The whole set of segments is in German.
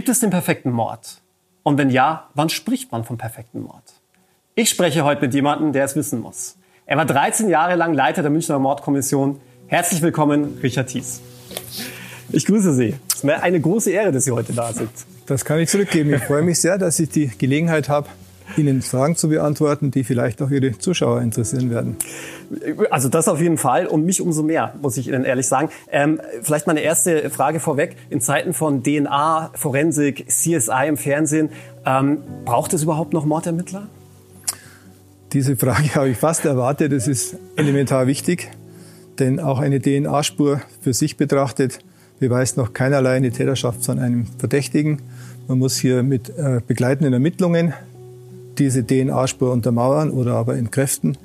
Gibt es den perfekten Mord? Und wenn ja, wann spricht man vom perfekten Mord? Ich spreche heute mit jemandem, der es wissen muss. Er war 13 Jahre lang Leiter der Münchner Mordkommission. Herzlich willkommen, Richard Thies. Ich grüße Sie. Es ist mir eine große Ehre, dass Sie heute da sind. Das kann ich zurückgeben. Ich freue mich sehr, dass ich die Gelegenheit habe, Ihnen Fragen zu beantworten, die vielleicht auch Ihre Zuschauer interessieren werden. Also das auf jeden Fall und mich umso mehr, muss ich Ihnen ehrlich sagen. Ähm, vielleicht meine erste Frage vorweg. In Zeiten von DNA, Forensik, CSI im Fernsehen, ähm, braucht es überhaupt noch Mordermittler? Diese Frage habe ich fast erwartet. Das ist elementar wichtig, denn auch eine DNA-Spur für sich betrachtet beweist noch keinerlei eine Täterschaft von einem Verdächtigen. Man muss hier mit äh, begleitenden Ermittlungen diese DNA-Spur untermauern oder aber entkräften.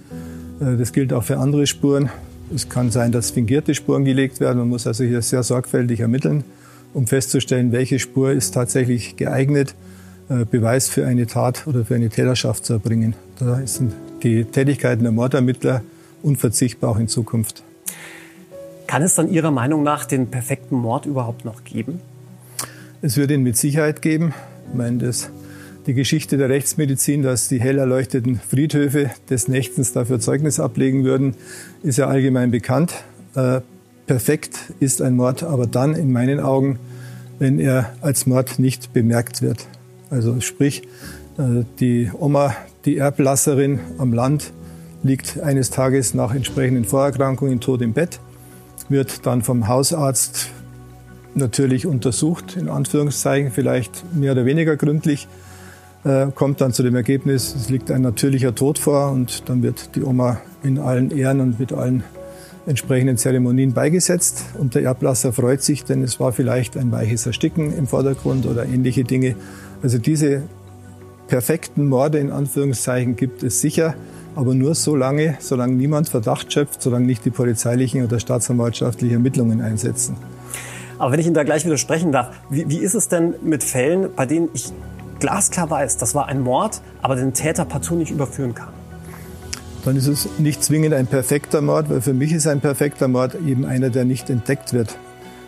Äh, das gilt auch für andere Spuren. Es kann sein, dass fingierte Spuren gelegt werden. Man muss also hier sehr sorgfältig ermitteln, um festzustellen, welche Spur ist tatsächlich geeignet, äh, Beweis für eine Tat oder für eine Täterschaft zu erbringen. Da sind die Tätigkeiten der Mordermittler unverzichtbar auch in Zukunft. Kann es dann Ihrer Meinung nach den perfekten Mord überhaupt noch geben? Es wird ihn mit Sicherheit geben. Ich meine, das die Geschichte der Rechtsmedizin, dass die hell erleuchteten Friedhöfe des Nächtens dafür Zeugnis ablegen würden, ist ja allgemein bekannt. Äh, perfekt ist ein Mord aber dann in meinen Augen, wenn er als Mord nicht bemerkt wird. Also sprich, äh, die Oma, die Erblasserin am Land, liegt eines Tages nach entsprechenden Vorerkrankungen tot im Bett, wird dann vom Hausarzt natürlich untersucht, in Anführungszeichen vielleicht mehr oder weniger gründlich äh, kommt dann zu dem Ergebnis, es liegt ein natürlicher Tod vor und dann wird die Oma in allen Ehren und mit allen entsprechenden Zeremonien beigesetzt. Und der Erblasser freut sich, denn es war vielleicht ein weiches Ersticken im Vordergrund oder ähnliche Dinge. Also diese perfekten Morde in Anführungszeichen gibt es sicher, aber nur so lange, solange niemand Verdacht schöpft, solange nicht die polizeilichen oder staatsanwaltschaftlichen Ermittlungen einsetzen. Aber wenn ich Ihnen da gleich widersprechen darf, wie, wie ist es denn mit Fällen, bei denen ich glasklar weiß, das war ein Mord, aber den Täter partout nicht überführen kann. Dann ist es nicht zwingend ein perfekter Mord, weil für mich ist ein perfekter Mord eben einer, der nicht entdeckt wird.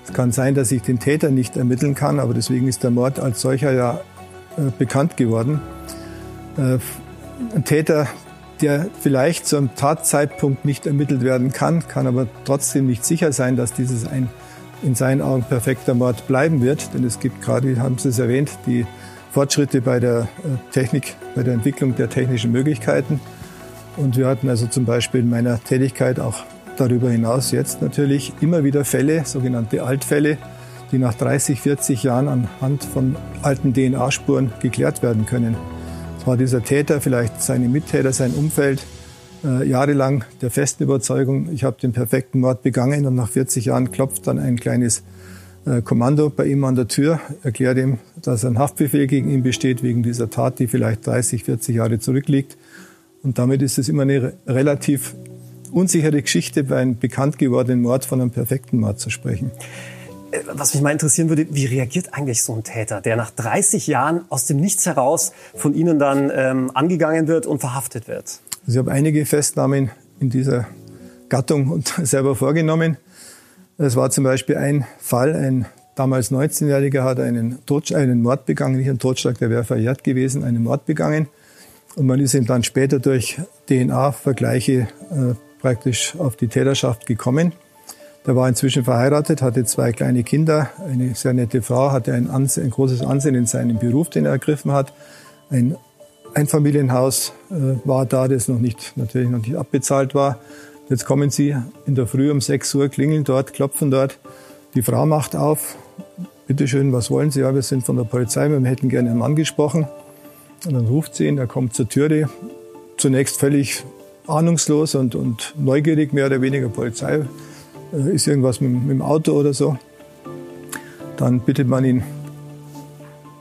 Es kann sein, dass ich den Täter nicht ermitteln kann, aber deswegen ist der Mord als solcher ja bekannt geworden. Äh, ein Täter, der vielleicht zum Tatzeitpunkt nicht ermittelt werden kann, kann aber trotzdem nicht sicher sein, dass dieses ein in seinen Augen perfekter Mord bleiben wird. Denn es gibt gerade, haben Sie es erwähnt, die Fortschritte bei der äh, Technik, bei der Entwicklung der technischen Möglichkeiten. Und wir hatten also zum Beispiel in meiner Tätigkeit auch darüber hinaus jetzt natürlich immer wieder Fälle, sogenannte Altfälle, die nach 30, 40 Jahren anhand von alten DNA-Spuren geklärt werden können. Es war dieser Täter, vielleicht seine Mittäter, sein Umfeld, äh, jahrelang der festen Überzeugung, ich habe den perfekten Mord begangen und nach 40 Jahren klopft dann ein kleines äh, Kommando bei ihm an der Tür, erklärt ihm, dass ein Haftbefehl gegen ihn besteht wegen dieser Tat, die vielleicht 30, 40 Jahre zurückliegt. Und damit ist es immer eine relativ unsichere Geschichte, bei einem bekannt gewordenen Mord von einem perfekten Mord zu sprechen. Was mich mal interessieren würde, wie reagiert eigentlich so ein Täter, der nach 30 Jahren aus dem Nichts heraus von Ihnen dann ähm, angegangen wird und verhaftet wird? Also ich habe einige Festnahmen in dieser Gattung selber vorgenommen. Es war zum Beispiel ein Fall, ein damals 19-Jähriger hat einen, einen Mord begangen, nicht ein Totschlag, der wäre verjährt gewesen, einen Mord begangen. Und man ist ihm dann später durch DNA-Vergleiche äh, praktisch auf die Täterschaft gekommen. Der war inzwischen verheiratet, hatte zwei kleine Kinder, eine sehr nette Frau, hatte ein, Ansehen, ein großes Ansehen in seinem Beruf, den er ergriffen hat. Ein Einfamilienhaus äh, war da, das noch nicht, natürlich noch nicht abbezahlt war. Jetzt kommen Sie in der Früh um 6 Uhr, klingeln dort, klopfen dort. Die Frau macht auf. Bitte schön, was wollen Sie? Ja, wir sind von der Polizei, wir hätten gerne einen Mann gesprochen. Und dann ruft sie ihn, er kommt zur Türe. Zunächst völlig ahnungslos und, und neugierig, mehr oder weniger Polizei. Äh, ist irgendwas mit, mit dem Auto oder so. Dann bittet man ihn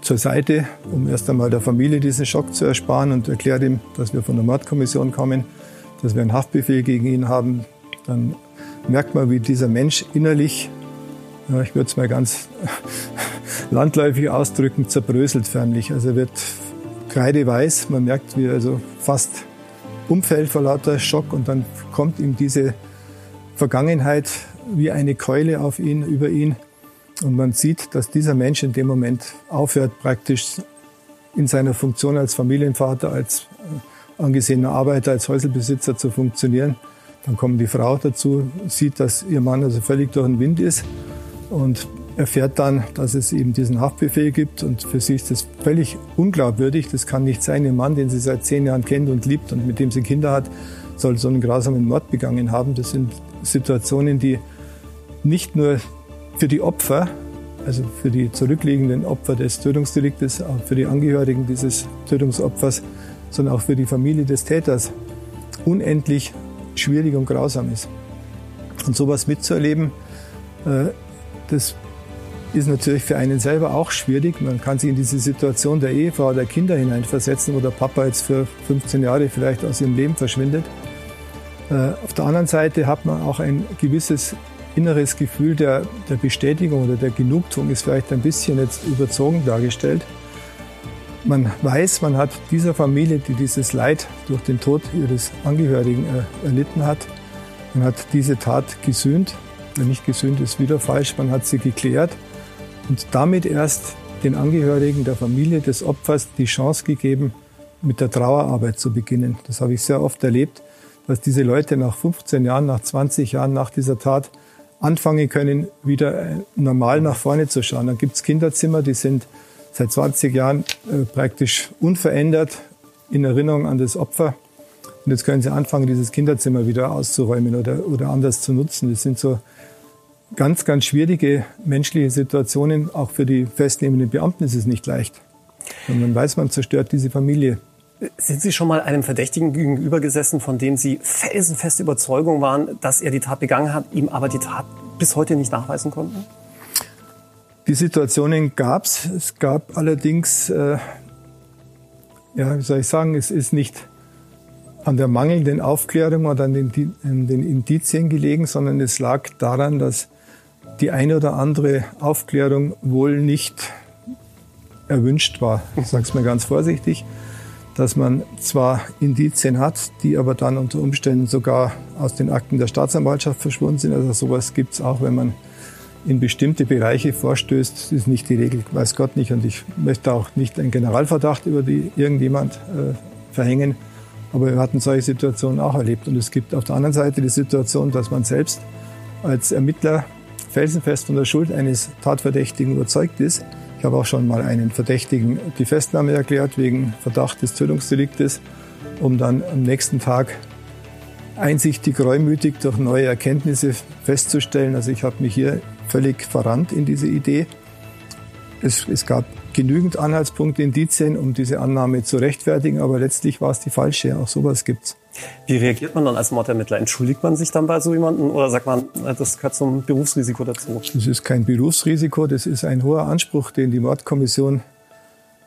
zur Seite, um erst einmal der Familie diesen Schock zu ersparen und erklärt ihm, dass wir von der Mordkommission kommen dass wir einen Haftbefehl gegen ihn haben. Dann merkt man, wie dieser Mensch innerlich, ja, ich würde es mal ganz landläufig ausdrücken, zerbröselt förmlich. Also er wird kreideweiß, man merkt, wie er also fast umfällt vor lauter Schock und dann kommt ihm diese Vergangenheit wie eine Keule auf ihn, über ihn. Und man sieht, dass dieser Mensch in dem Moment aufhört, praktisch in seiner Funktion als Familienvater, als äh, angesehener Arbeiter, als Häuselbesitzer zu funktionieren. Dann kommt die Frau dazu, sieht, dass ihr Mann also völlig durch den Wind ist und erfährt dann, dass es eben diesen Haftbefehl gibt. Und für sie ist das völlig unglaubwürdig. Das kann nicht sein. Ein Mann, den sie seit zehn Jahren kennt und liebt und mit dem sie Kinder hat, soll so einen grausamen Mord begangen haben. Das sind Situationen, die nicht nur für die Opfer, also für die zurückliegenden Opfer des Tötungsdeliktes, auch für die Angehörigen dieses Tötungsopfers, sondern auch für die Familie des Täters unendlich schwierig und grausam ist. Und sowas mitzuerleben, äh, das ist natürlich für einen selber auch schwierig. Man kann sich in diese Situation der Ehefrau, der Kinder hineinversetzen, wo der Papa jetzt für 15 Jahre vielleicht aus ihrem Leben verschwindet. Äh, auf der anderen Seite hat man auch ein gewisses inneres Gefühl der, der Bestätigung oder der Genugtuung, ist vielleicht ein bisschen jetzt überzogen dargestellt. Man weiß, man hat dieser Familie, die dieses Leid durch den Tod ihres Angehörigen äh, erlitten hat, man hat diese Tat gesühnt. Nicht gesühnt ist wieder falsch, man hat sie geklärt und damit erst den Angehörigen der Familie des Opfers die Chance gegeben, mit der Trauerarbeit zu beginnen. Das habe ich sehr oft erlebt, dass diese Leute nach 15 Jahren, nach 20 Jahren nach dieser Tat anfangen können, wieder äh, normal nach vorne zu schauen. Dann gibt es Kinderzimmer, die sind seit 20 Jahren äh, praktisch unverändert in Erinnerung an das Opfer. Und jetzt können sie anfangen, dieses Kinderzimmer wieder auszuräumen oder, oder anders zu nutzen. Das sind so ganz, ganz schwierige menschliche Situationen. Auch für die festnehmenden Beamten ist es nicht leicht. Und man weiß, man zerstört diese Familie. Sind Sie schon mal einem Verdächtigen gegenüber gesessen, von dem Sie felsenfeste Überzeugung waren, dass er die Tat begangen hat, ihm aber die Tat bis heute nicht nachweisen konnten? Die Situationen gab es. Es gab allerdings, äh, ja, wie soll ich sagen, es ist nicht an der mangelnden Aufklärung oder an den, an den Indizien gelegen, sondern es lag daran, dass die eine oder andere Aufklärung wohl nicht erwünscht war. Ich sage es mal ganz vorsichtig dass man zwar Indizien hat, die aber dann unter Umständen sogar aus den Akten der Staatsanwaltschaft verschwunden sind. Also sowas gibt es auch, wenn man in bestimmte Bereiche vorstößt. Das ist nicht die Regel, weiß Gott nicht. Und ich möchte auch nicht einen Generalverdacht über die irgendjemand äh, verhängen. Aber wir hatten solche Situationen auch erlebt. Und es gibt auf der anderen Seite die Situation, dass man selbst als Ermittler felsenfest von der Schuld eines Tatverdächtigen überzeugt ist habe auch schon mal einen Verdächtigen die Festnahme erklärt wegen Verdacht des Tötungsdeliktes, um dann am nächsten Tag einsichtig, reumütig durch neue Erkenntnisse festzustellen. Also ich habe mich hier völlig verrannt in diese Idee. Es, es gab genügend Anhaltspunkte, Indizien, um diese Annahme zu rechtfertigen, aber letztlich war es die falsche. Auch sowas gibt's. Wie reagiert man dann als Mordermittler? Entschuldigt man sich dann bei so jemandem oder sagt man, das gehört zum Berufsrisiko dazu? Das ist kein Berufsrisiko, das ist ein hoher Anspruch, den die Mordkommission,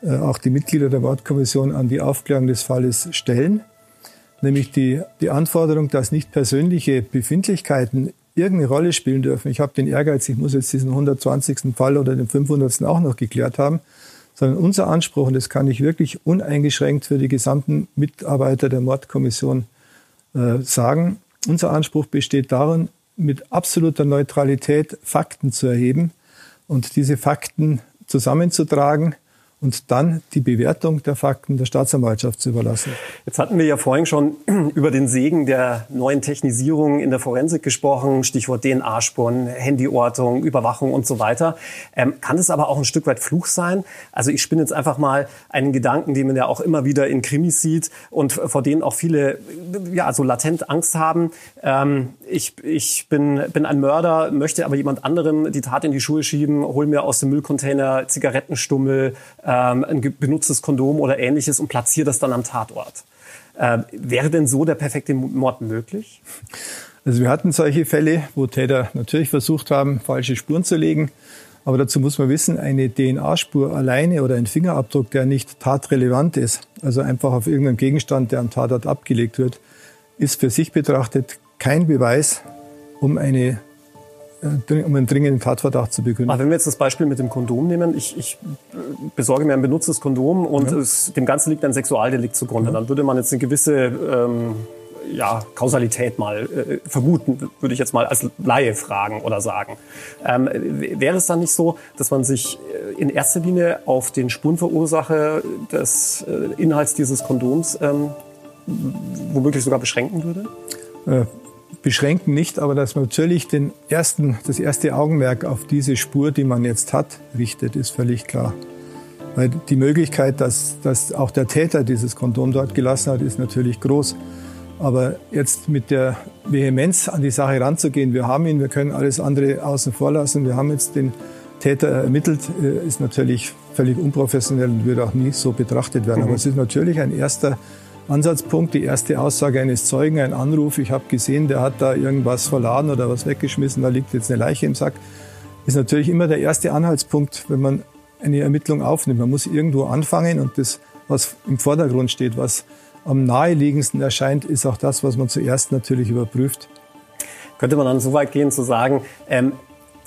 äh, auch die Mitglieder der Mordkommission an die Aufklärung des Falles stellen. Nämlich die, die Anforderung, dass nicht persönliche Befindlichkeiten irgendeine Rolle spielen dürfen. Ich habe den Ehrgeiz, ich muss jetzt diesen 120. Fall oder den 500. auch noch geklärt haben, sondern unser Anspruch, und das kann ich wirklich uneingeschränkt für die gesamten Mitarbeiter der Mordkommission äh, sagen, unser Anspruch besteht darin, mit absoluter Neutralität Fakten zu erheben und diese Fakten zusammenzutragen und dann die Bewertung der Fakten der Staatsanwaltschaft zu überlassen. Jetzt hatten wir ja vorhin schon über den Segen der neuen Technisierung in der Forensik gesprochen, Stichwort DNA-Spuren, Handyortung, Überwachung und so weiter. Ähm, kann es aber auch ein Stück weit Fluch sein? Also ich spinne jetzt einfach mal einen Gedanken, den man ja auch immer wieder in Krimis sieht und vor denen auch viele ja so latent Angst haben. Ähm, ich ich bin, bin ein Mörder, möchte aber jemand anderem die Tat in die Schuhe schieben, hol mir aus dem Müllcontainer Zigarettenstummel, ähm, ein benutztes Kondom oder ähnliches und platziere das dann am Tatort. Äh, wäre denn so der perfekte Mord möglich? Also wir hatten solche Fälle, wo Täter natürlich versucht haben, falsche Spuren zu legen. Aber dazu muss man wissen, eine DNA-Spur alleine oder ein Fingerabdruck, der nicht tatrelevant ist, also einfach auf irgendeinem Gegenstand, der am Tatort abgelegt wird, ist für sich betrachtet kein Beweis um eine um einen dringenden Tatverdacht zu begründen. Aber wenn wir jetzt das Beispiel mit dem Kondom nehmen, ich, ich besorge mir ein benutztes Kondom und ja. es, dem Ganzen liegt ein Sexualdelikt zugrunde, ja. dann würde man jetzt eine gewisse ähm, ja, Kausalität mal äh, vermuten, würde ich jetzt mal als Laie fragen oder sagen. Ähm, wäre es dann nicht so, dass man sich äh, in erster Linie auf den Spurenverursacher des äh, Inhalts dieses Kondoms ähm, womöglich sogar beschränken würde? Äh, beschränken nicht, aber dass man natürlich den ersten, das erste Augenmerk auf diese Spur, die man jetzt hat, richtet, ist völlig klar. Weil die Möglichkeit, dass, dass auch der Täter dieses Kondom dort gelassen hat, ist natürlich groß. Aber jetzt mit der Vehemenz an die Sache ranzugehen, wir haben ihn, wir können alles andere außen vor lassen, wir haben jetzt den Täter ermittelt, äh, ist natürlich völlig unprofessionell und wird auch nie so betrachtet werden. Mhm. Aber es ist natürlich ein erster Ansatzpunkt, die erste Aussage eines Zeugen, ein Anruf, ich habe gesehen, der hat da irgendwas verladen oder was weggeschmissen, da liegt jetzt eine Leiche im Sack, ist natürlich immer der erste Anhaltspunkt, wenn man eine Ermittlung aufnimmt. Man muss irgendwo anfangen und das, was im Vordergrund steht, was am naheliegendsten erscheint, ist auch das, was man zuerst natürlich überprüft. Könnte man dann so weit gehen zu sagen, ähm,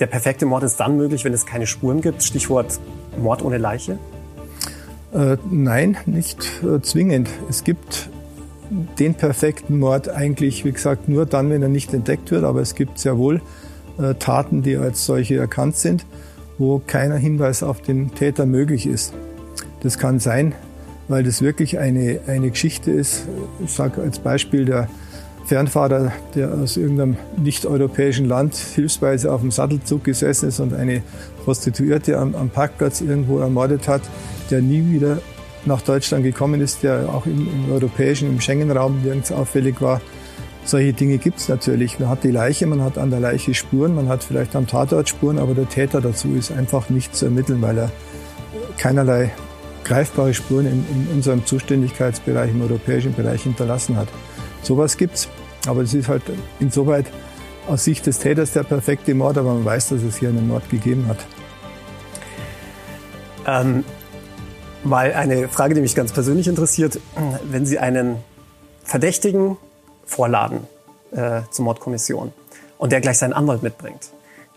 der perfekte Mord ist dann möglich, wenn es keine Spuren gibt? Stichwort Mord ohne Leiche? Äh, nein, nicht äh, zwingend. Es gibt den perfekten Mord eigentlich, wie gesagt, nur dann, wenn er nicht entdeckt wird. Aber es gibt sehr wohl äh, Taten, die als solche erkannt sind, wo keiner Hinweis auf den Täter möglich ist. Das kann sein, weil das wirklich eine, eine Geschichte ist. Ich sage als Beispiel der Fernfahrer, der aus irgendeinem nicht-europäischen Land hilfsweise auf dem Sattelzug gesessen ist und eine Prostituierte am, am Parkplatz irgendwo ermordet hat der nie wieder nach Deutschland gekommen ist, der auch im, im europäischen, im Schengen-Raum nirgends auffällig war. Solche Dinge gibt es natürlich. Man hat die Leiche, man hat an der Leiche Spuren, man hat vielleicht am Tatort Spuren, aber der Täter dazu ist einfach nicht zu ermitteln, weil er keinerlei greifbare Spuren in, in unserem Zuständigkeitsbereich, im europäischen Bereich hinterlassen hat. Sowas gibt's, aber es ist halt insoweit aus Sicht des Täters der perfekte Mord, aber man weiß, dass es hier einen Mord gegeben hat. Ähm, Mal eine Frage, die mich ganz persönlich interessiert. Wenn Sie einen Verdächtigen vorladen äh, zur Mordkommission und der gleich seinen Anwalt mitbringt,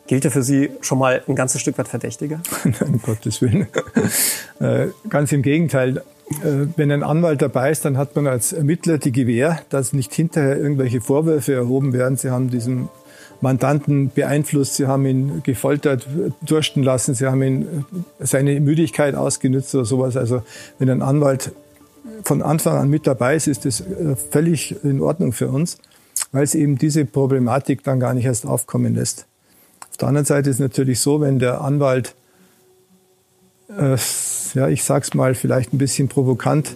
gilt er für Sie schon mal ein ganzes Stück weit verdächtiger? Nein, um Gottes Willen. äh, ganz im Gegenteil. Äh, wenn ein Anwalt dabei ist, dann hat man als Ermittler die Gewähr, dass nicht hinterher irgendwelche Vorwürfe erhoben werden. Sie haben diesem Mandanten beeinflusst, sie haben ihn gefoltert, dursten lassen, sie haben ihn seine Müdigkeit ausgenutzt oder sowas. Also wenn ein Anwalt von Anfang an mit dabei ist, ist das äh, völlig in Ordnung für uns, weil es eben diese Problematik dann gar nicht erst aufkommen lässt. Auf der anderen Seite ist es natürlich so, wenn der Anwalt, äh, ja, ich sag's mal vielleicht ein bisschen provokant,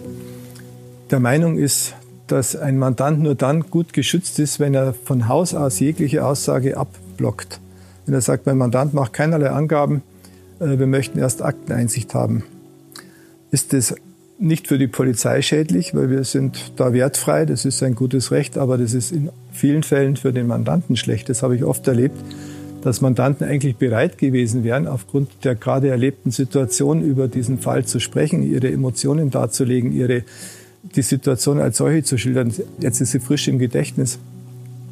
der Meinung ist, dass ein Mandant nur dann gut geschützt ist, wenn er von Haus aus jegliche Aussage abblockt. Wenn er sagt, mein Mandant macht keinerlei Angaben, äh, wir möchten erst Akteneinsicht haben. Ist das nicht für die Polizei schädlich, weil wir sind da wertfrei, das ist ein gutes Recht, aber das ist in vielen Fällen für den Mandanten schlecht. Das habe ich oft erlebt, dass Mandanten eigentlich bereit gewesen wären, aufgrund der gerade erlebten Situation über diesen Fall zu sprechen, ihre Emotionen darzulegen, ihre die Situation als solche zu schildern. Jetzt ist sie frisch im Gedächtnis.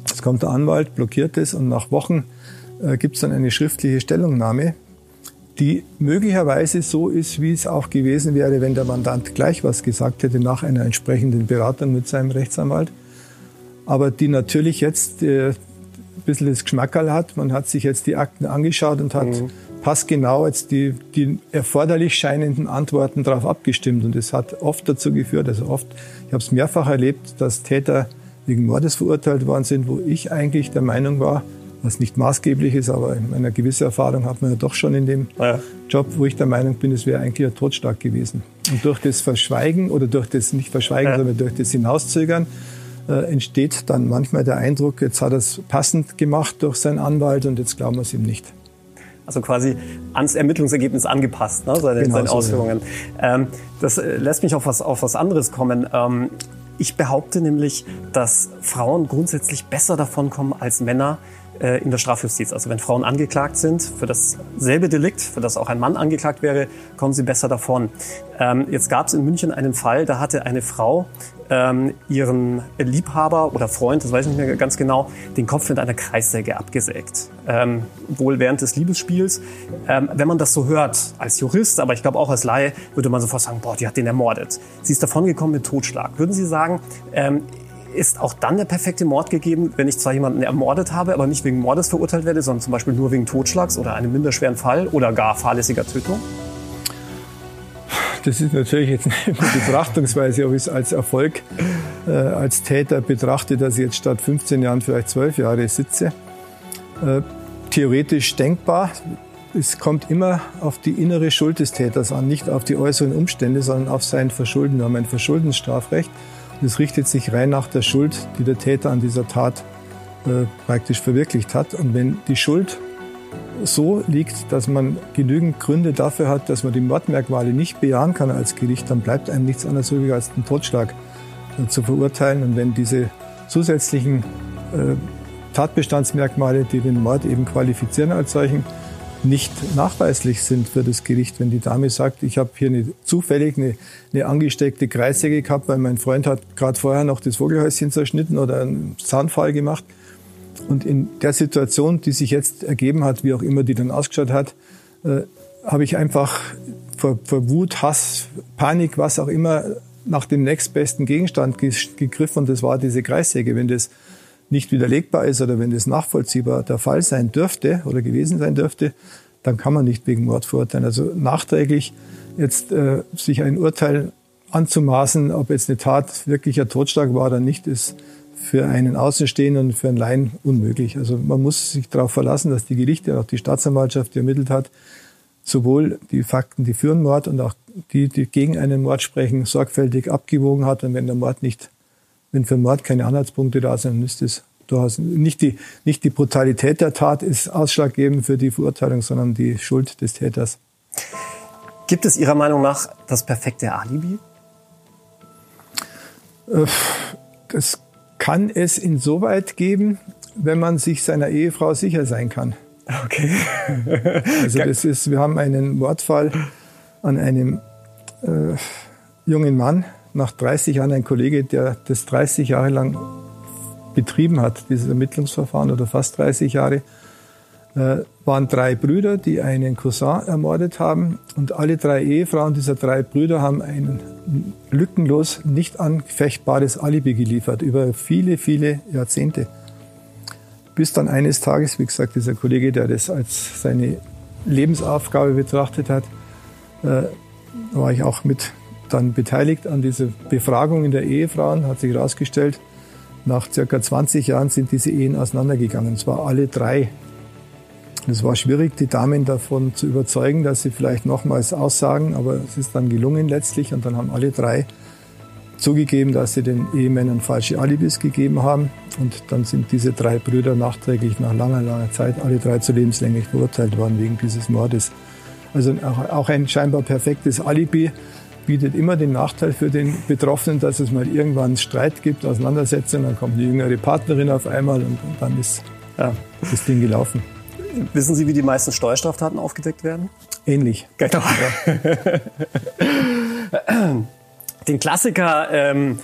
Es kommt der Anwalt, blockiert es und nach Wochen äh, gibt es dann eine schriftliche Stellungnahme, die möglicherweise so ist, wie es auch gewesen wäre, wenn der Mandant gleich was gesagt hätte nach einer entsprechenden Beratung mit seinem Rechtsanwalt. Aber die natürlich jetzt äh, bisschen das Geschmackerl hat. Man hat sich jetzt die Akten angeschaut und hat mhm passgenau jetzt die, die erforderlich scheinenden Antworten darauf abgestimmt. Und es hat oft dazu geführt, also oft, ich habe es mehrfach erlebt, dass Täter wegen Mordes verurteilt worden sind, wo ich eigentlich der Meinung war, was nicht maßgeblich ist, aber eine gewisse Erfahrung hat man ja doch schon in dem ja. Job, wo ich der Meinung bin, es wäre eigentlich ein Totschlag gewesen. Und durch das Verschweigen oder durch das nicht Verschweigen, ja. sondern durch das Hinauszögern äh, entsteht dann manchmal der Eindruck, jetzt hat er es passend gemacht durch seinen Anwalt und jetzt glauben wir es ihm nicht. Also quasi ans Ermittlungsergebnis angepasst, ne, seine, genau seine Ausführungen. Ja. Ähm, das äh, lässt mich auf was, auf was anderes kommen. Ähm, ich behaupte nämlich, dass Frauen grundsätzlich besser davon kommen als Männer äh, in der Strafjustiz. Also wenn Frauen angeklagt sind für dasselbe Delikt, für das auch ein Mann angeklagt wäre, kommen sie besser davon. Ähm, jetzt gab es in München einen Fall, da hatte eine Frau ähm, ihren Liebhaber oder Freund, das weiß ich nicht mehr ganz genau, den Kopf mit einer Kreissäge abgesägt. Ähm, wohl während des Liebesspiels. Ähm, wenn man das so hört, als Jurist, aber ich glaube auch als Laie, würde man sofort sagen, boah, die hat den ermordet. Sie ist davongekommen mit Totschlag. Würden Sie sagen, ähm, ist auch dann der perfekte Mord gegeben, wenn ich zwar jemanden ermordet habe, aber nicht wegen Mordes verurteilt werde, sondern zum Beispiel nur wegen Totschlags oder einem minderschweren Fall oder gar fahrlässiger Tötung? Das ist natürlich jetzt eine Betrachtungsweise, ob ich es als Erfolg äh, als Täter betrachte, dass ich jetzt statt 15 Jahren vielleicht 12 Jahre sitze. Äh, theoretisch denkbar. Es kommt immer auf die innere Schuld des Täters an, nicht auf die äußeren Umstände, sondern auf sein Verschulden. Wir haben ein Verschuldensstrafrecht. Das richtet sich rein nach der Schuld, die der Täter an dieser Tat äh, praktisch verwirklicht hat. Und wenn die Schuld so liegt, dass man genügend Gründe dafür hat, dass man die Mordmerkmale nicht bejahen kann als Gericht, dann bleibt einem nichts anderes übrig, als den Totschlag äh, zu verurteilen. Und wenn diese zusätzlichen äh, Tatbestandsmerkmale, die den Mord eben qualifizieren als solchen, nicht nachweislich sind für das Gericht. Wenn die Dame sagt, ich habe hier eine, zufällig eine, eine angesteckte Kreissäge gehabt, weil mein Freund hat gerade vorher noch das Vogelhäuschen zerschnitten oder einen Zahnfall gemacht, und in der Situation, die sich jetzt ergeben hat, wie auch immer die dann ausgeschaut hat, äh, habe ich einfach vor, vor, Wut, Hass, Panik, was auch immer, nach dem nächstbesten Gegenstand gegriffen. Und das war diese Kreissäge. Wenn das nicht widerlegbar ist oder wenn das nachvollziehbar der Fall sein dürfte oder gewesen sein dürfte, dann kann man nicht wegen Mord verurteilen. Also nachträglich jetzt äh, sich ein Urteil anzumaßen, ob jetzt eine Tat wirklicher Totschlag war oder nicht, ist für einen Außenstehenden und für einen Laien unmöglich. Also man muss sich darauf verlassen, dass die Gerichte, auch die Staatsanwaltschaft, die ermittelt hat, sowohl die Fakten, die für einen Mord und auch die, die gegen einen Mord sprechen, sorgfältig abgewogen hat. Und wenn der Mord nicht, wenn für den Mord keine Anhaltspunkte da sind, dann ist es durchaus nicht die, nicht die Brutalität der Tat ist ausschlaggebend für die Verurteilung, sondern die Schuld des Täters. Gibt es Ihrer Meinung nach das perfekte Alibi? Äh, das kann es insoweit geben, wenn man sich seiner Ehefrau sicher sein kann. Okay. also das ist, wir haben einen Mordfall an einem äh, jungen Mann, nach 30 Jahren ein Kollege, der das 30 Jahre lang betrieben hat, dieses Ermittlungsverfahren oder fast 30 Jahre waren drei Brüder, die einen Cousin ermordet haben. Und alle drei Ehefrauen dieser drei Brüder haben ein lückenlos nicht anfechtbares Alibi geliefert über viele, viele Jahrzehnte. Bis dann eines Tages, wie gesagt, dieser Kollege, der das als seine Lebensaufgabe betrachtet hat, äh, war ich auch mit dann beteiligt an dieser Befragung in der Ehefrauen, hat sich herausgestellt, nach circa 20 Jahren sind diese Ehen auseinandergegangen. Und zwar alle drei es war schwierig, die Damen davon zu überzeugen, dass sie vielleicht nochmals aussagen, aber es ist dann gelungen letztlich und dann haben alle drei zugegeben, dass sie den Ehemännern falsche Alibis gegeben haben und dann sind diese drei Brüder nachträglich nach langer, langer Zeit alle drei zu lebenslänglich verurteilt worden wegen dieses Mordes. Also auch ein scheinbar perfektes Alibi bietet immer den Nachteil für den Betroffenen, dass es mal irgendwann Streit gibt, Auseinandersetzungen, dann kommt eine jüngere Partnerin auf einmal und dann ist ja, das Ding gelaufen. Wissen Sie, wie die meisten Steuerstraftaten aufgedeckt werden? Ähnlich. Genau. Den Klassiker ähm,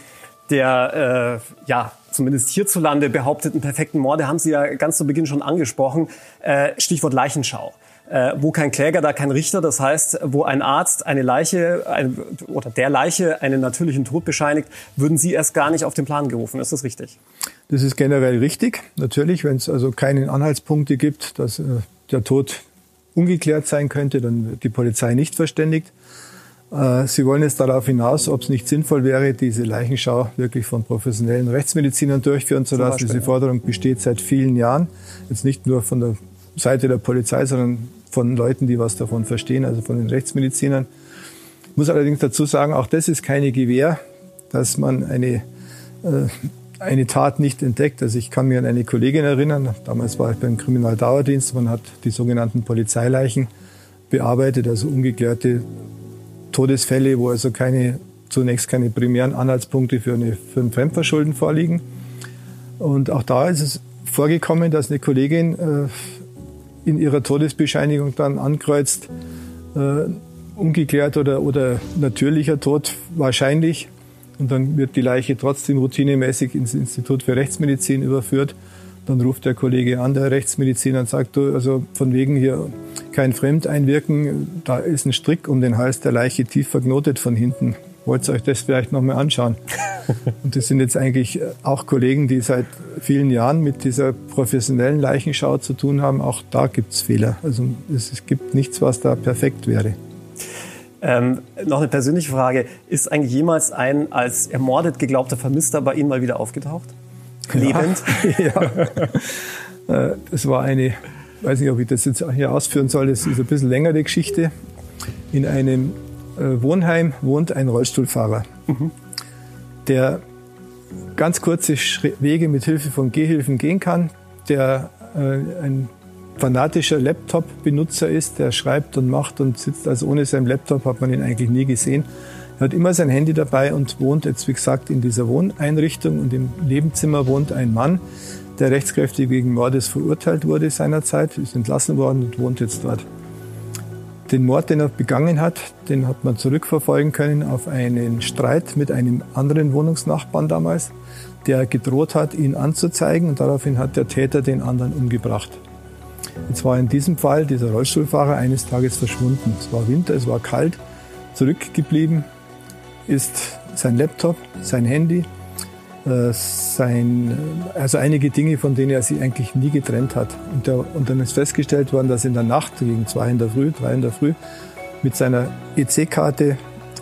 der, äh, ja, zumindest hierzulande behaupteten perfekten Morde haben Sie ja ganz zu Beginn schon angesprochen. Äh, Stichwort Leichenschau äh, wo kein Kläger, da kein Richter. Das heißt, wo ein Arzt eine Leiche eine, oder der Leiche einen natürlichen Tod bescheinigt, würden Sie erst gar nicht auf den Plan gerufen. Ist das richtig? Das ist generell richtig. Natürlich, wenn es also keine Anhaltspunkte gibt, dass äh, der Tod ungeklärt sein könnte, dann wird die Polizei nicht verständigt. Äh, Sie wollen jetzt darauf hinaus, ob es nicht sinnvoll wäre, diese Leichenschau wirklich von professionellen Rechtsmedizinern durchführen zu lassen. Beispiel, diese Forderung besteht seit vielen Jahren. Jetzt nicht nur von der Seite der Polizei, sondern von Leuten, die was davon verstehen, also von den Rechtsmedizinern. Ich muss allerdings dazu sagen, auch das ist keine Gewähr, dass man eine, äh, eine Tat nicht entdeckt. Also ich kann mir an eine Kollegin erinnern, damals war ich beim Kriminaldauerdienst, man hat die sogenannten Polizeileichen bearbeitet, also ungeklärte Todesfälle, wo also keine, zunächst keine primären Anhaltspunkte für, eine, für ein Fremdverschulden vorliegen. Und auch da ist es vorgekommen, dass eine Kollegin äh, in ihrer Todesbescheinigung dann ankreuzt, äh, ungeklärt oder, oder natürlicher Tod wahrscheinlich. Und dann wird die Leiche trotzdem routinemäßig ins Institut für Rechtsmedizin überführt. Dann ruft der Kollege an, der Rechtsmediziner, und sagt, du, also von wegen hier kein Fremdeinwirken, da ist ein Strick um den Hals der Leiche tief verknotet von hinten. Wollt ihr euch das vielleicht nochmal anschauen? Und das sind jetzt eigentlich auch Kollegen, die seit vielen Jahren mit dieser professionellen Leichenschau zu tun haben. Auch da gibt es Fehler. Also es gibt nichts, was da perfekt wäre. Ähm, noch eine persönliche Frage. Ist eigentlich jemals ein als ermordet geglaubter Vermisster bei Ihnen mal wieder aufgetaucht? Lebend? Ja. ja. Das war eine, weiß nicht, ob ich das jetzt hier ausführen soll, das ist ein bisschen längere Geschichte. In einem äh, Wohnheim wohnt ein Rollstuhlfahrer, mhm. Der ganz kurze Wege mit Hilfe von Gehhilfen gehen kann, der äh, ein fanatischer Laptop-Benutzer ist, der schreibt und macht und sitzt. Also ohne seinen Laptop hat man ihn eigentlich nie gesehen. Er hat immer sein Handy dabei und wohnt jetzt, wie gesagt, in dieser Wohneinrichtung und im Nebenzimmer wohnt ein Mann, der rechtskräftig wegen Mordes verurteilt wurde seinerzeit, ist entlassen worden und wohnt jetzt dort. Den Mord, den er begangen hat, den hat man zurückverfolgen können auf einen Streit mit einem anderen Wohnungsnachbarn damals, der gedroht hat, ihn anzuzeigen und daraufhin hat der Täter den anderen umgebracht. Jetzt war in diesem Fall dieser Rollstuhlfahrer eines Tages verschwunden. Es war Winter, es war kalt. Zurückgeblieben ist sein Laptop, sein Handy, sein, also einige Dinge, von denen er sich eigentlich nie getrennt hat. Und, der, und dann ist festgestellt worden, dass in der Nacht gegen zwei in der Früh, drei in der Früh, mit seiner EC-Karte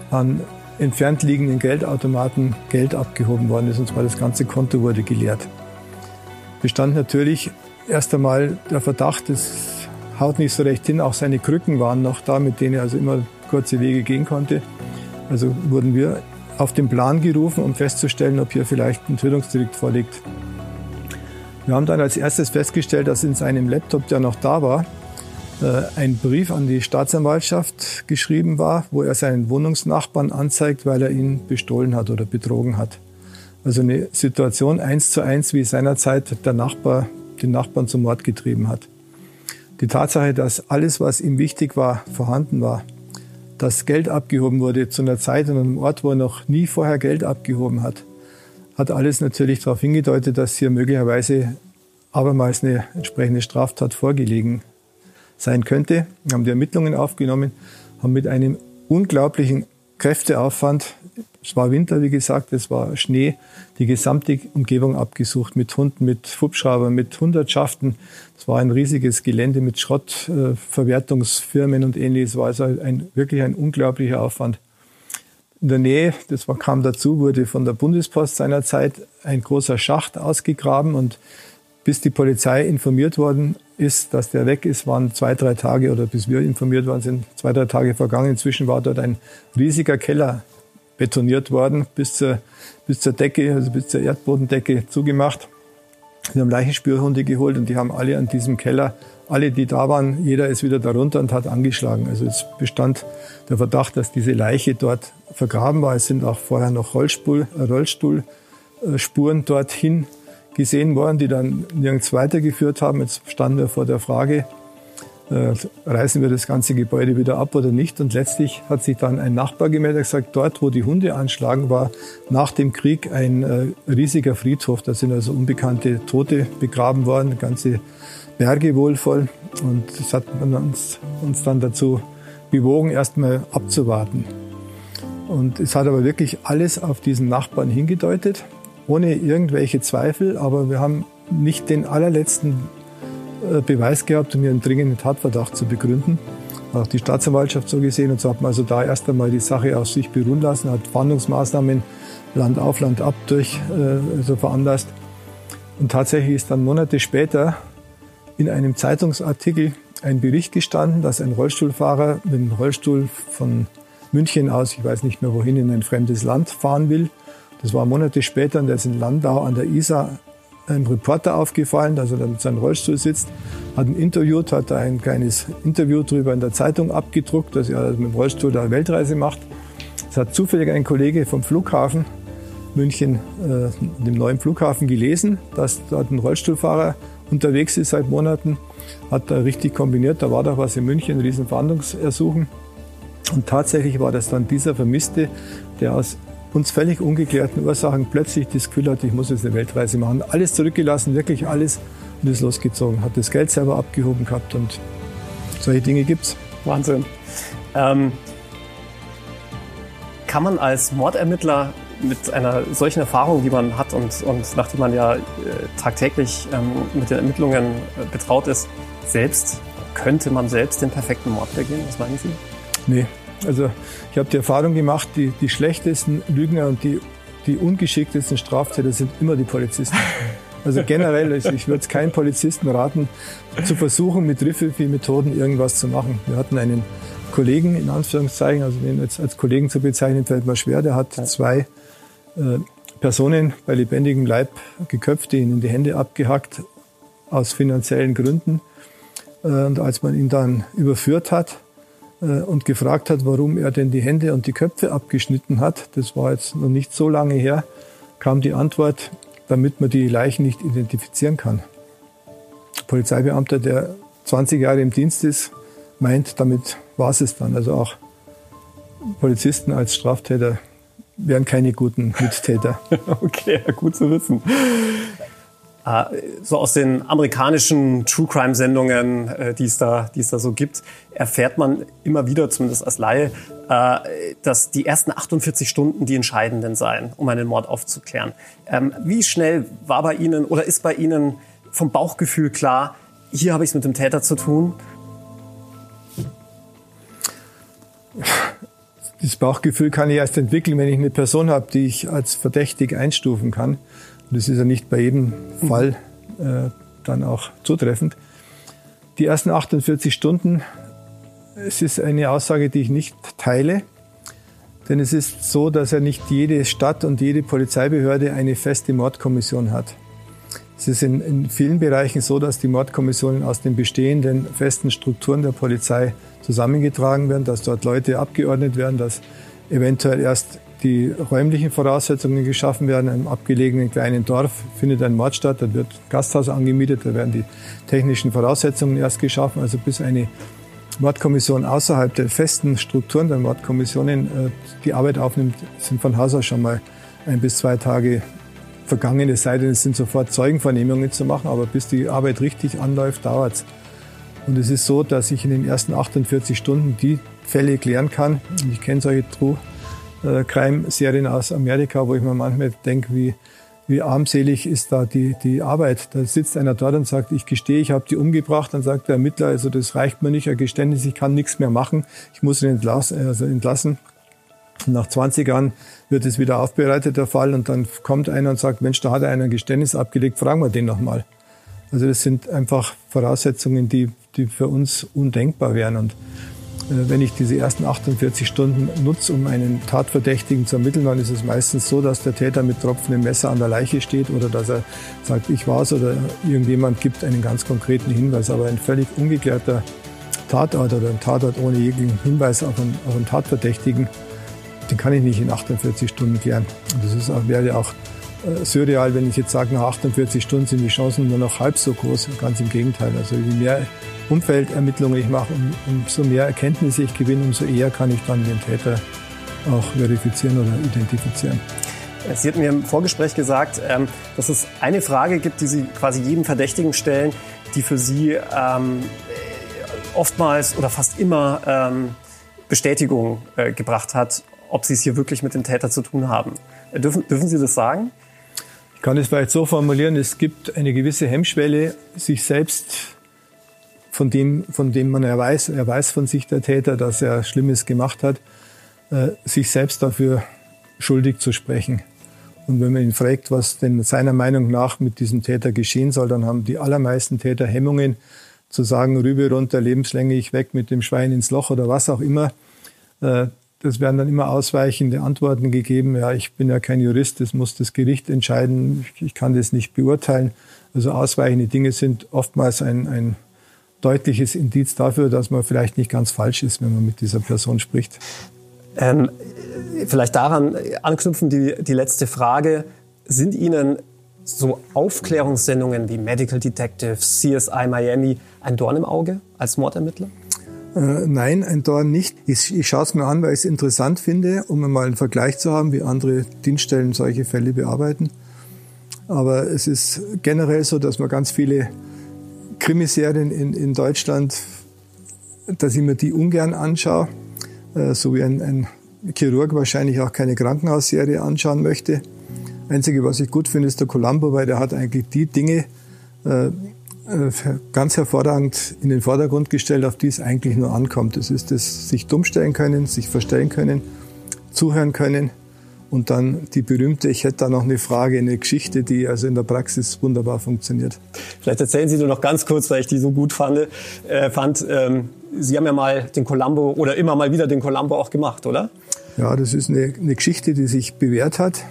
an entfernt liegenden Geldautomaten Geld abgehoben worden ist. Und zwar das ganze Konto wurde geleert. Bestand natürlich erst einmal der Verdacht, es haut nicht so recht hin. Auch seine Krücken waren noch da, mit denen er also immer kurze Wege gehen konnte. Also wurden wir auf den Plan gerufen, um festzustellen, ob hier vielleicht ein Tötungsdelikt vorliegt. Wir haben dann als erstes festgestellt, dass in seinem Laptop, der noch da war, äh, ein Brief an die Staatsanwaltschaft geschrieben war, wo er seinen Wohnungsnachbarn anzeigt, weil er ihn bestohlen hat oder betrogen hat. Also eine Situation eins zu eins, wie seinerzeit der Nachbar den Nachbarn zum Mord getrieben hat. Die Tatsache, dass alles, was ihm wichtig war, vorhanden war, dass Geld abgehoben wurde zu einer Zeit und einem Ort, wo er noch nie vorher Geld abgehoben hat, hat alles natürlich darauf hingedeutet, dass hier möglicherweise abermals eine entsprechende Straftat vorgelegen sein könnte. Wir haben die Ermittlungen aufgenommen, haben mit einem unglaublichen Kräfteaufwand es war Winter, wie gesagt, es war Schnee, die gesamte Umgebung abgesucht mit Hunden, mit Hubschraubern, mit Hundertschaften. Es war ein riesiges Gelände mit Schrottverwertungsfirmen und ähnliches. Es war also ein, wirklich ein unglaublicher Aufwand. In der Nähe, das war, kam dazu, wurde von der Bundespost seinerzeit ein großer Schacht ausgegraben und bis die Polizei informiert worden ist, dass der weg ist, waren zwei, drei Tage oder bis wir informiert worden sind, zwei, drei Tage vergangen. Inzwischen war dort ein riesiger Keller betoniert worden, bis zur, bis zur Decke, also bis zur Erdbodendecke zugemacht. Wir haben Leichenspürhunde geholt und die haben alle an diesem Keller, alle, die da waren, jeder ist wieder darunter und hat angeschlagen. Also es bestand der Verdacht, dass diese Leiche dort vergraben war. Es sind auch vorher noch Rollstuhl, äh, Rollstuhlspuren dorthin gesehen worden, die dann nirgends weitergeführt haben. Jetzt standen wir vor der Frage, äh, reißen wir das ganze Gebäude wieder ab oder nicht. Und letztlich hat sich dann ein Nachbar gemeldet und gesagt, dort, wo die Hunde anschlagen, war nach dem Krieg ein äh, riesiger Friedhof. Da sind also unbekannte Tote begraben worden, ganze Berge wohl voll. Und das hat uns, uns dann dazu bewogen, erstmal abzuwarten. Und es hat aber wirklich alles auf diesen Nachbarn hingedeutet, ohne irgendwelche Zweifel. Aber wir haben nicht den allerletzten Beweis gehabt, um ihren dringenden Tatverdacht zu begründen. Auch die Staatsanwaltschaft so gesehen. Und so hat man also da erst einmal die Sache auf sich beruhen lassen, hat Fahndungsmaßnahmen Land auf, Land ab durch äh, also veranlasst. Und tatsächlich ist dann Monate später in einem Zeitungsartikel ein Bericht gestanden, dass ein Rollstuhlfahrer mit dem Rollstuhl von München aus, ich weiß nicht mehr wohin, in ein fremdes Land fahren will. Das war Monate später und der ist in Landau an der Isar ein Reporter aufgefallen, dass er da mit seinem Rollstuhl sitzt, hat ihn interviewt, hat da ein kleines Interview drüber in der Zeitung abgedruckt, dass er mit dem Rollstuhl da eine Weltreise macht. Das hat zufällig ein Kollege vom Flughafen München, äh, dem neuen Flughafen, gelesen, dass dort ein Rollstuhlfahrer unterwegs ist seit Monaten, hat da richtig kombiniert, da war doch was in München, ein riesen Fahndungsersuchen. Und tatsächlich war das dann dieser Vermisste, der aus uns völlig ungeklärten Ursachen plötzlich das Gefühl hatte, ich muss jetzt eine Weltreise machen. Alles zurückgelassen, wirklich alles und ist losgezogen. Hat das Geld selber abgehoben gehabt und solche Dinge gibt's. Wahnsinn. Ähm, kann man als Mordermittler mit einer solchen Erfahrung, die man hat und, und nachdem man ja äh, tagtäglich ähm, mit den Ermittlungen äh, betraut ist, selbst, könnte man selbst den perfekten Mord begehen? Was meinen Sie? Nee, also ich habe die Erfahrung gemacht, die, die schlechtesten Lügner und die, die ungeschicktesten Straftäter sind immer die Polizisten. Also generell, ich, ich würde es keinem Polizisten raten, zu versuchen, mit Riffelvieh-Methoden irgendwas zu machen. Wir hatten einen Kollegen, in Anführungszeichen, also den jetzt als Kollegen zu bezeichnen, fällt mir schwer, der hat zwei äh, Personen bei lebendigem Leib geköpft, ihnen die Hände abgehackt, aus finanziellen Gründen. Äh, und als man ihn dann überführt hat, und gefragt hat, warum er denn die Hände und die Köpfe abgeschnitten hat, das war jetzt noch nicht so lange her, kam die Antwort, damit man die Leichen nicht identifizieren kann. Polizeibeamter, der 20 Jahre im Dienst ist, meint, damit war es dann. Also auch Polizisten als Straftäter wären keine guten Mittäter. okay, gut zu wissen. Äh, so aus den amerikanischen True Crime Sendungen, äh, die es da, die es da so gibt, erfährt man immer wieder, zumindest als Laie, äh, dass die ersten 48 Stunden die entscheidenden seien, um einen Mord aufzuklären. Ähm, wie schnell war bei Ihnen oder ist bei Ihnen vom Bauchgefühl klar, hier habe ich es mit dem Täter zu tun? Das Bauchgefühl kann ich erst entwickeln, wenn ich eine Person habe, die ich als verdächtig einstufen kann. Und das ist ja nicht bei jedem Fall äh, dann auch zutreffend. Die ersten 48 Stunden, es ist eine Aussage, die ich nicht teile. Denn es ist so, dass ja nicht jede Stadt und jede Polizeibehörde eine feste Mordkommission hat. Es ist in, in, vielen Bereichen so, dass die Mordkommissionen aus den bestehenden festen Strukturen der Polizei zusammengetragen werden, dass dort Leute abgeordnet werden, dass eventuell erst die räumlichen Voraussetzungen geschaffen werden. Einem abgelegenen kleinen Dorf findet ein Mord statt, da wird Gasthaus angemietet, da werden die technischen Voraussetzungen erst geschaffen. Also bis eine Mordkommission außerhalb der festen Strukturen der Mordkommissionen äh, die Arbeit aufnimmt, sind von Haus aus schon mal ein bis zwei Tage vergangen. Es sei denn, es sind sofort Zeugenvernehmungen zu machen, aber bis die Arbeit richtig anläuft, dauert es. Und es ist so, dass ich in den ersten 48 Stunden die Fälle klären kann. Ich kenne solche True äh, Crime-Serien aus Amerika, wo ich mir manchmal denke, wie, wie armselig ist da die, die Arbeit. Da sitzt einer dort und sagt, ich gestehe, ich habe die umgebracht. Dann sagt der Ermittler, also das reicht mir nicht, ein Geständnis, ich kann nichts mehr machen. Ich muss ihn entlassen. Also entlassen. nach 20 Jahren wird es wieder aufbereitet, der Fall. Und dann kommt einer und sagt, Mensch, da hat er ein Geständnis abgelegt, fragen wir den nochmal. Also das sind einfach Voraussetzungen, die, die für uns undenkbar wären. Und wenn ich diese ersten 48 Stunden nutze, um einen Tatverdächtigen zu ermitteln, dann ist es meistens so, dass der Täter mit tropfendem Messer an der Leiche steht oder dass er sagt, ich war's oder irgendjemand gibt einen ganz konkreten Hinweis. Aber ein völlig ungeklärter Tatort oder ein Tatort ohne jeglichen Hinweis auf einen, auf einen Tatverdächtigen, den kann ich nicht in 48 Stunden klären. Und das ist, wäre auch äh, surreal, wenn ich jetzt sage, nach 48 Stunden sind die Chancen nur noch halb so groß. Ganz im Gegenteil. Also je mehr Umfeldermittlungen ich mache, um, umso mehr Erkenntnisse ich gewinne, umso eher kann ich dann den Täter auch verifizieren oder identifizieren. Sie hatten mir im Vorgespräch gesagt, ähm, dass es eine Frage gibt, die Sie quasi jedem Verdächtigen stellen, die für Sie ähm, oftmals oder fast immer ähm, Bestätigung äh, gebracht hat, ob Sie es hier wirklich mit dem Täter zu tun haben. Äh, dürfen, dürfen Sie das sagen? Ich kann es vielleicht so formulieren, es gibt eine gewisse Hemmschwelle, sich selbst von dem, von dem man er weiß, er weiß von sich der Täter, dass er Schlimmes gemacht hat, äh, sich selbst dafür schuldig zu sprechen. Und wenn man ihn fragt, was denn seiner Meinung nach mit diesem Täter geschehen soll, dann haben die allermeisten Täter Hemmungen zu sagen, Rübe runter, lebenslänglich weg mit dem Schwein ins Loch oder was auch immer. Das werden dann immer ausweichende Antworten gegeben. Ja, ich bin ja kein Jurist, das muss das Gericht entscheiden. Ich kann das nicht beurteilen. Also ausweichende Dinge sind oftmals ein, ein deutliches Indiz dafür, dass man vielleicht nicht ganz falsch ist, wenn man mit dieser Person spricht. Ähm, vielleicht daran anknüpfen die, die letzte Frage. Sind Ihnen so Aufklärungssendungen wie Medical Detective, CSI Miami ein Dorn im Auge als Mordermittler? Äh, nein, ein Dorn nicht. Ich, ich schaue es mir an, weil ich es interessant finde, um mal einen Vergleich zu haben, wie andere Dienststellen solche Fälle bearbeiten. Aber es ist generell so, dass man ganz viele Krimiserien in, in Deutschland, dass ich mir die ungern anschaue, äh, so wie ein, ein Chirurg wahrscheinlich auch keine Krankenhausserie anschauen möchte. Einzige, was ich gut finde, ist der Columbo, weil der hat eigentlich die Dinge äh, ganz hervorragend in den Vordergrund gestellt, auf die es eigentlich nur ankommt. Es ist das sich dumm stellen können, sich verstellen können, zuhören können und dann die berühmte, ich hätte da noch eine Frage, eine Geschichte, die also in der Praxis wunderbar funktioniert. Vielleicht erzählen Sie nur noch ganz kurz, weil ich die so gut fand. Äh, fand ähm, Sie haben ja mal den Columbo oder immer mal wieder den Columbo auch gemacht, oder? Ja, das ist eine, eine Geschichte, die sich bewährt hat.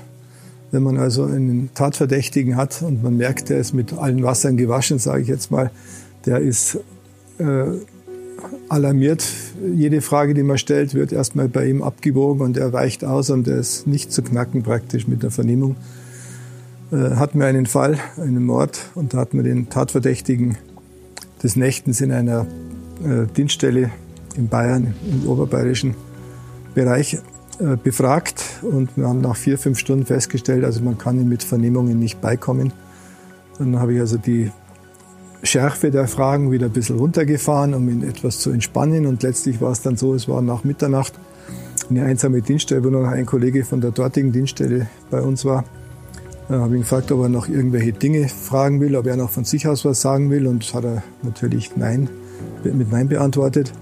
Wenn man also einen Tatverdächtigen hat und man merkt, der ist mit allen Wassern gewaschen, sage ich jetzt mal, der ist äh, alarmiert. Jede Frage, die man stellt, wird erstmal bei ihm abgewogen und er weicht aus und er ist nicht zu knacken praktisch mit der Vernehmung. Äh, hatten wir einen Fall, einen Mord und da hatten wir den Tatverdächtigen des Nächtens in einer äh, Dienststelle in Bayern, im oberbayerischen Bereich befragt und wir haben nach vier, fünf Stunden festgestellt, also man kann ihm mit Vernehmungen nicht beikommen. Dann habe ich also die Schärfe der Fragen wieder ein bisschen runtergefahren, um ihn etwas zu entspannen. Und letztlich war es dann so, es war nach Mitternacht eine einsame Dienststelle, wo noch ein Kollege von der dortigen Dienststelle bei uns war. Dann habe ich ihn gefragt, ob er noch irgendwelche Dinge fragen will, ob er noch von sich aus was sagen will. Und das hat er natürlich Nein, mit Nein beantwortet.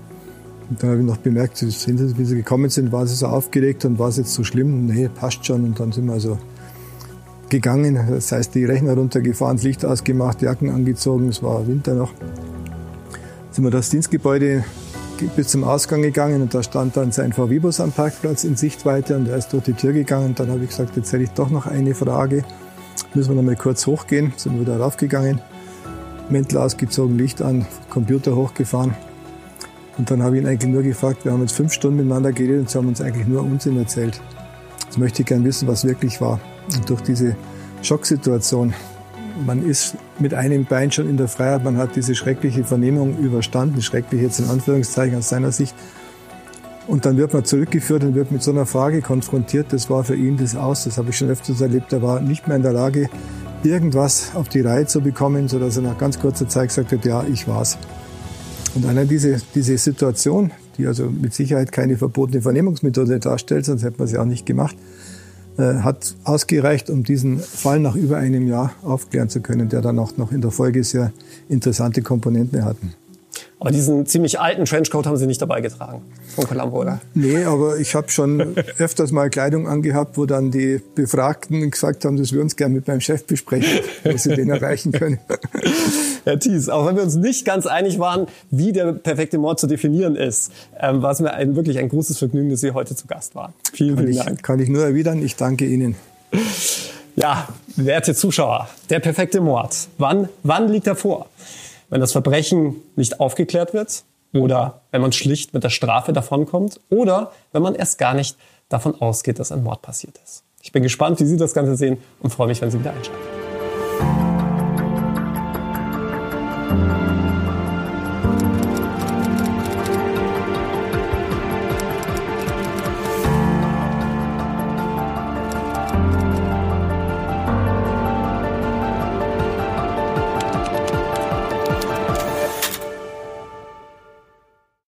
Und dann habe ich noch bemerkt, wie sie gekommen sind, war sie so aufgeregt und war es jetzt so schlimm? Nee, passt schon. Und dann sind wir also gegangen. Das heißt, die Rechner runtergefahren, das Licht ausgemacht, Jacken angezogen, es war Winter noch. Sind wir das Dienstgebäude bis zum Ausgang gegangen und da stand dann sein VW-Bus am Parkplatz in Sichtweite und er ist durch die Tür gegangen. Und dann habe ich gesagt, jetzt hätte ich doch noch eine Frage. Müssen wir noch mal kurz hochgehen. Sind wir wieder raufgegangen. Mäntel ausgezogen, Licht an, Computer hochgefahren. Und dann habe ich ihn eigentlich nur gefragt, wir haben jetzt fünf Stunden miteinander geredet und sie haben uns eigentlich nur Unsinn erzählt. Jetzt möchte ich gerne wissen, was wirklich war. Und durch diese Schocksituation, man ist mit einem Bein schon in der Freiheit, man hat diese schreckliche Vernehmung überstanden, schrecklich jetzt in Anführungszeichen aus seiner Sicht. Und dann wird man zurückgeführt und wird mit so einer Frage konfrontiert. Das war für ihn das Aus. Das habe ich schon öfters erlebt. Er war nicht mehr in der Lage, irgendwas auf die Reihe zu bekommen, sodass er nach ganz kurzer Zeit gesagt hat, ja, ich war's. Und allein diese, diese Situation, die also mit Sicherheit keine verbotene Vernehmungsmethode darstellt, sonst hätte man sie auch nicht gemacht, äh, hat ausgereicht, um diesen Fall nach über einem Jahr aufklären zu können, der dann auch noch in der Folge sehr interessante Komponenten hatten. Aber diesen ziemlich alten Trenchcoat haben Sie nicht dabei getragen von Columbo, oder? Nee, aber ich habe schon öfters mal Kleidung angehabt, wo dann die Befragten gesagt haben, dass wir uns gerne mit meinem Chef besprechen, wo sie den erreichen können. Herr Thies, auch wenn wir uns nicht ganz einig waren, wie der perfekte Mord zu definieren ist, ähm, war es mir ein, wirklich ein großes Vergnügen, dass Sie heute zu Gast waren. Vielen, kann vielen ich, Dank. Kann ich nur erwidern. Ich danke Ihnen. Ja, werte Zuschauer, der perfekte Mord. Wann, wann liegt er vor? wenn das Verbrechen nicht aufgeklärt wird oder wenn man schlicht mit der Strafe davonkommt oder wenn man erst gar nicht davon ausgeht, dass ein Mord passiert ist. Ich bin gespannt, wie Sie das Ganze sehen und freue mich, wenn Sie wieder einschalten.